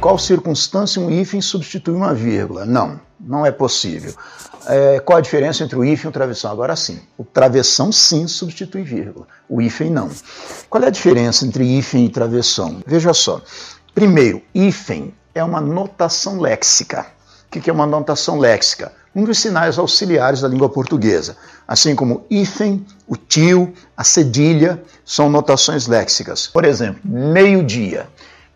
qual circunstância um hífen substitui uma vírgula? Não, não é possível. É, qual a diferença entre o hífen e o travessão? Agora sim, o travessão sim substitui vírgula, o hífen não. Qual é a diferença entre hífen e travessão? Veja só. Primeiro, hífen é uma notação léxica. O que é uma notação léxica? Um dos sinais auxiliares da língua portuguesa. Assim como hífen, o tio, a cedilha, são notações léxicas. Por exemplo, meio-dia.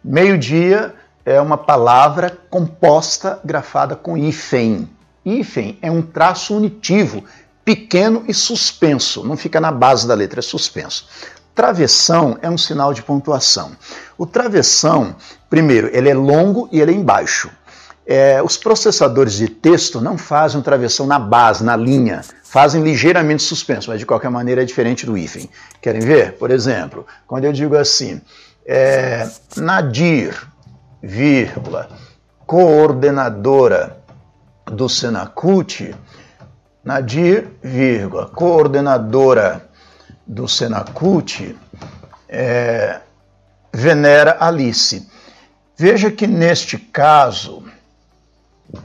Meio-dia é uma palavra composta, grafada com hífen. Hífen é um traço unitivo, pequeno e suspenso, não fica na base da letra, é suspenso. Travessão é um sinal de pontuação. O travessão, primeiro, ele é longo e ele é embaixo. É, os processadores de texto não fazem um travessão na base, na linha, fazem ligeiramente suspenso, mas de qualquer maneira é diferente do hífen. Querem ver? Por exemplo, quando eu digo assim, é, Nadir, vírgula, coordenadora do Senacult, Nadir, vírgula, coordenadora do Senacult, é, venera Alice. Veja que neste caso,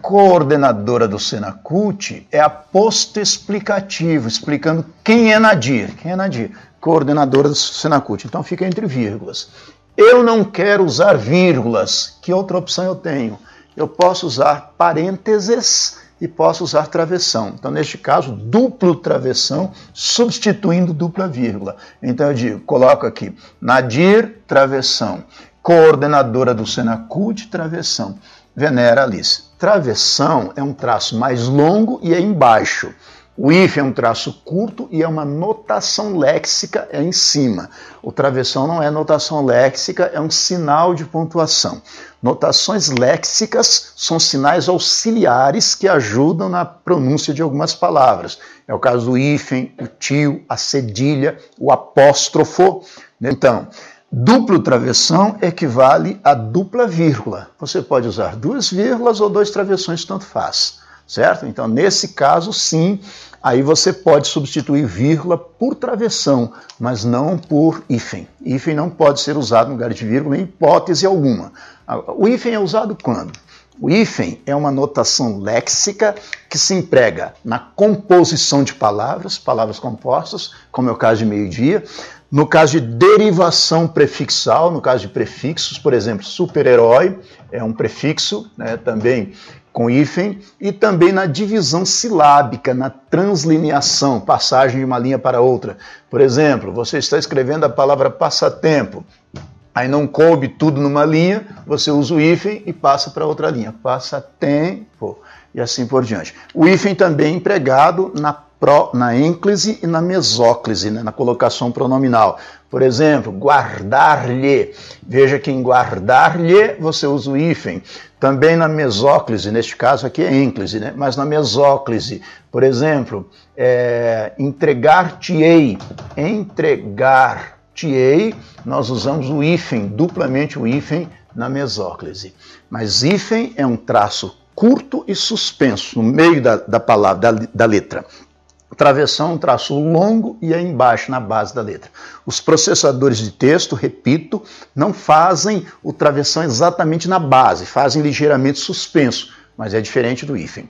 coordenadora do Senacult é aposto explicativo, explicando quem é Nadir. Quem é Nadir? Coordenadora do Senacult. Então fica entre vírgulas. Eu não quero usar vírgulas. Que outra opção eu tenho? Eu posso usar parênteses e posso usar travessão. Então, neste caso, duplo travessão substituindo dupla vírgula. Então, eu digo, coloco aqui Nadir, travessão. Coordenadora do Senacult, travessão. Venera Alice. Travessão é um traço mais longo e é embaixo. O if é um traço curto e é uma notação léxica é em cima. O travessão não é notação léxica, é um sinal de pontuação. Notações léxicas são sinais auxiliares que ajudam na pronúncia de algumas palavras. É o caso do hífen, o tio, a cedilha, o apóstrofo. Então, duplo travessão equivale a dupla vírgula. Você pode usar duas vírgulas ou dois travessões, tanto faz. Certo? Então, nesse caso, sim, Aí você pode substituir vírgula por travessão, mas não por hífen. Hífen não pode ser usado no lugar de vírgula em hipótese alguma. O hífen é usado quando? O hífen é uma notação léxica que se emprega na composição de palavras, palavras compostas, como é o caso de meio-dia, no caso de derivação prefixal, no caso de prefixos, por exemplo, super-herói é um prefixo, né, também com hífen, e também na divisão silábica, na translineação, passagem de uma linha para outra. Por exemplo, você está escrevendo a palavra passatempo, aí não coube tudo numa linha, você usa o hífen e passa para outra linha. Passatempo, e assim por diante. O hífen também é empregado na na ênclise e na mesóclise, né, na colocação pronominal. Por exemplo, guardar-lhe. Veja que em guardar-lhe você usa o hífen. Também na mesóclise, neste caso aqui é ênclise, né? mas na mesóclise, por exemplo, é, entregar-te-ei. Entregar-te-ei, nós usamos o hífen, duplamente o hífen na mesóclise. Mas hífen é um traço curto e suspenso no meio da, da palavra, da, da letra. Travessão, um traço longo e é embaixo, na base da letra. Os processadores de texto, repito, não fazem o travessão exatamente na base, fazem ligeiramente suspenso, mas é diferente do hífen.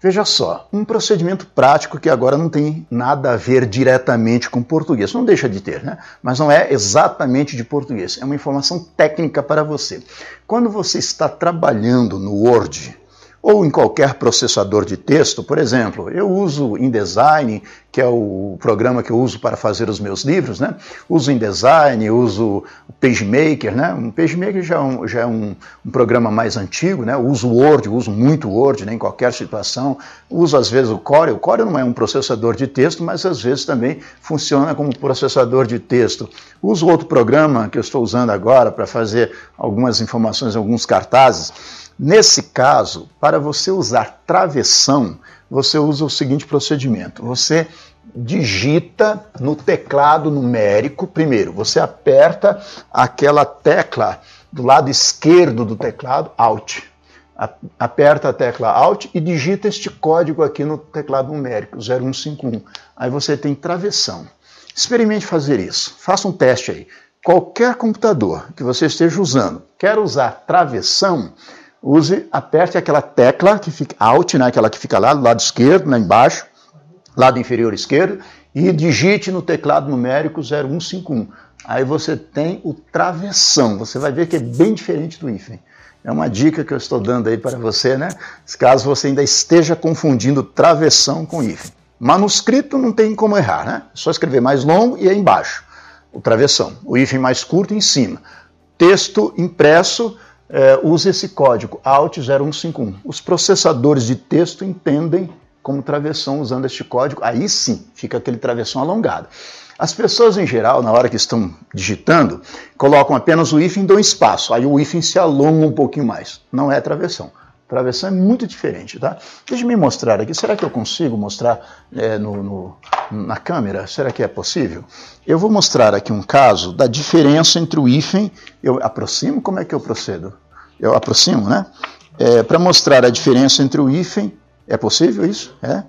Veja só, um procedimento prático que agora não tem nada a ver diretamente com português. Não deixa de ter, né? Mas não é exatamente de português. É uma informação técnica para você. Quando você está trabalhando no Word, ou em qualquer processador de texto, por exemplo, eu uso InDesign, que é o programa que eu uso para fazer os meus livros, né? Uso InDesign, uso PageMaker, né? O PageMaker já é, um, já é um, um, programa mais antigo, né? Uso Word, uso muito Word, né? em qualquer situação. Uso às vezes o Corel. O Corel não é um processador de texto, mas às vezes também funciona como processador de texto. Uso outro programa que eu estou usando agora para fazer algumas informações, alguns cartazes. Nesse caso, para você usar travessão, você usa o seguinte procedimento: você digita no teclado numérico, primeiro, você aperta aquela tecla do lado esquerdo do teclado, Alt. Aperta a tecla Alt e digita este código aqui no teclado numérico, 0151. Aí você tem travessão. Experimente fazer isso. Faça um teste aí. qualquer computador que você esteja usando, quer usar travessão, use, aperte aquela tecla que fica Alt, né, aquela que fica lá do lado esquerdo, lá embaixo, lado inferior esquerdo, e digite no teclado numérico 0151. Aí você tem o travessão. Você vai ver que é bem diferente do hífen. É uma dica que eu estou dando aí para você, né? Caso você ainda esteja confundindo travessão com hífen. Manuscrito não tem como errar, né? É só escrever mais longo e aí embaixo, o travessão. O hífen mais curto em cima. Texto impresso, é, use esse código ALT 0151. Os processadores de texto entendem como travessão usando este código. Aí sim, fica aquele travessão alongado. As pessoas, em geral, na hora que estão digitando, colocam apenas o hífen e dão espaço. Aí o hífen se alonga um pouquinho mais. Não é travessão. Travessão é muito diferente, tá? Deixa eu me mostrar aqui. Será que eu consigo mostrar é, no, no, na câmera? Será que é possível? Eu vou mostrar aqui um caso da diferença entre o hífen. Eu aproximo? Como é que eu procedo? Eu aproximo, né? É, Para mostrar a diferença entre o hífen. É possível isso? É?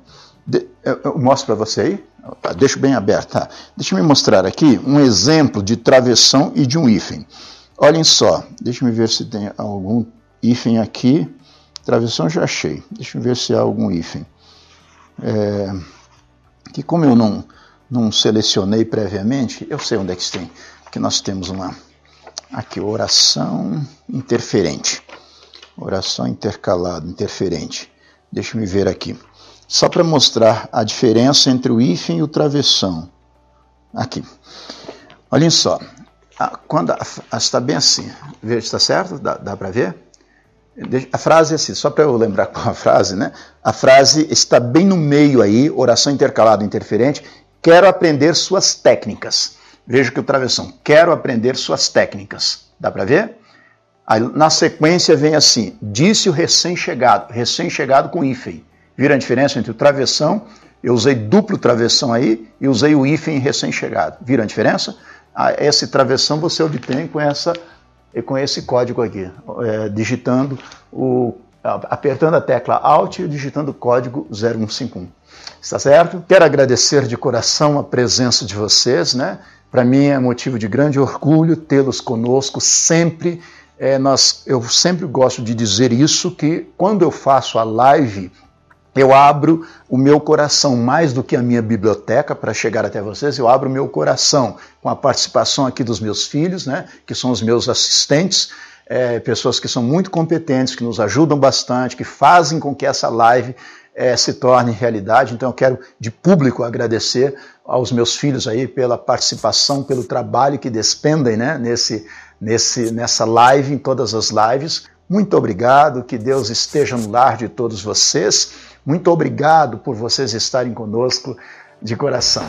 De, eu, eu mostro para você aí. Tá, deixo bem aberto. Tá. Deixa eu me mostrar aqui um exemplo de travessão e de um hífen. Olhem só, deixa eu ver se tem algum hífen aqui. Travessão já achei. Deixa eu ver se há algum hífen. É, que como eu não, não selecionei previamente, eu sei onde é que tem. Que nós temos uma aqui oração interferente. Oração intercalada, interferente. Deixa eu ver aqui só para mostrar a diferença entre o hífen e o travessão. Aqui. Olhem só. Quando está bem assim, está certo? Dá, dá para ver? A frase é assim, só para eu lembrar qual a frase, né? A frase está bem no meio aí, oração intercalada interferente. Quero aprender suas técnicas. Veja que o travessão, quero aprender suas técnicas. Dá para ver? Aí, na sequência vem assim, disse o recém-chegado, recém-chegado com hífen. Viram a diferença entre o travessão? Eu usei duplo travessão aí e usei o hífen recém-chegado. Viram a diferença? Ah, esse travessão você obtém com, essa, com esse código aqui, é, digitando o, apertando a tecla Alt e digitando o código 0151. Está certo? Quero agradecer de coração a presença de vocês, né? Para mim é motivo de grande orgulho tê-los conosco sempre. É, nós, eu sempre gosto de dizer isso que quando eu faço a live eu abro o meu coração mais do que a minha biblioteca para chegar até vocês, eu abro o meu coração com a participação aqui dos meus filhos, né, que são os meus assistentes, é, pessoas que são muito competentes, que nos ajudam bastante, que fazem com que essa live é, se torne realidade. Então eu quero de público agradecer aos meus filhos aí pela participação, pelo trabalho que despendem né, nesse, nesse, nessa live, em todas as lives. Muito obrigado, que Deus esteja no lar de todos vocês. Muito obrigado por vocês estarem conosco de coração.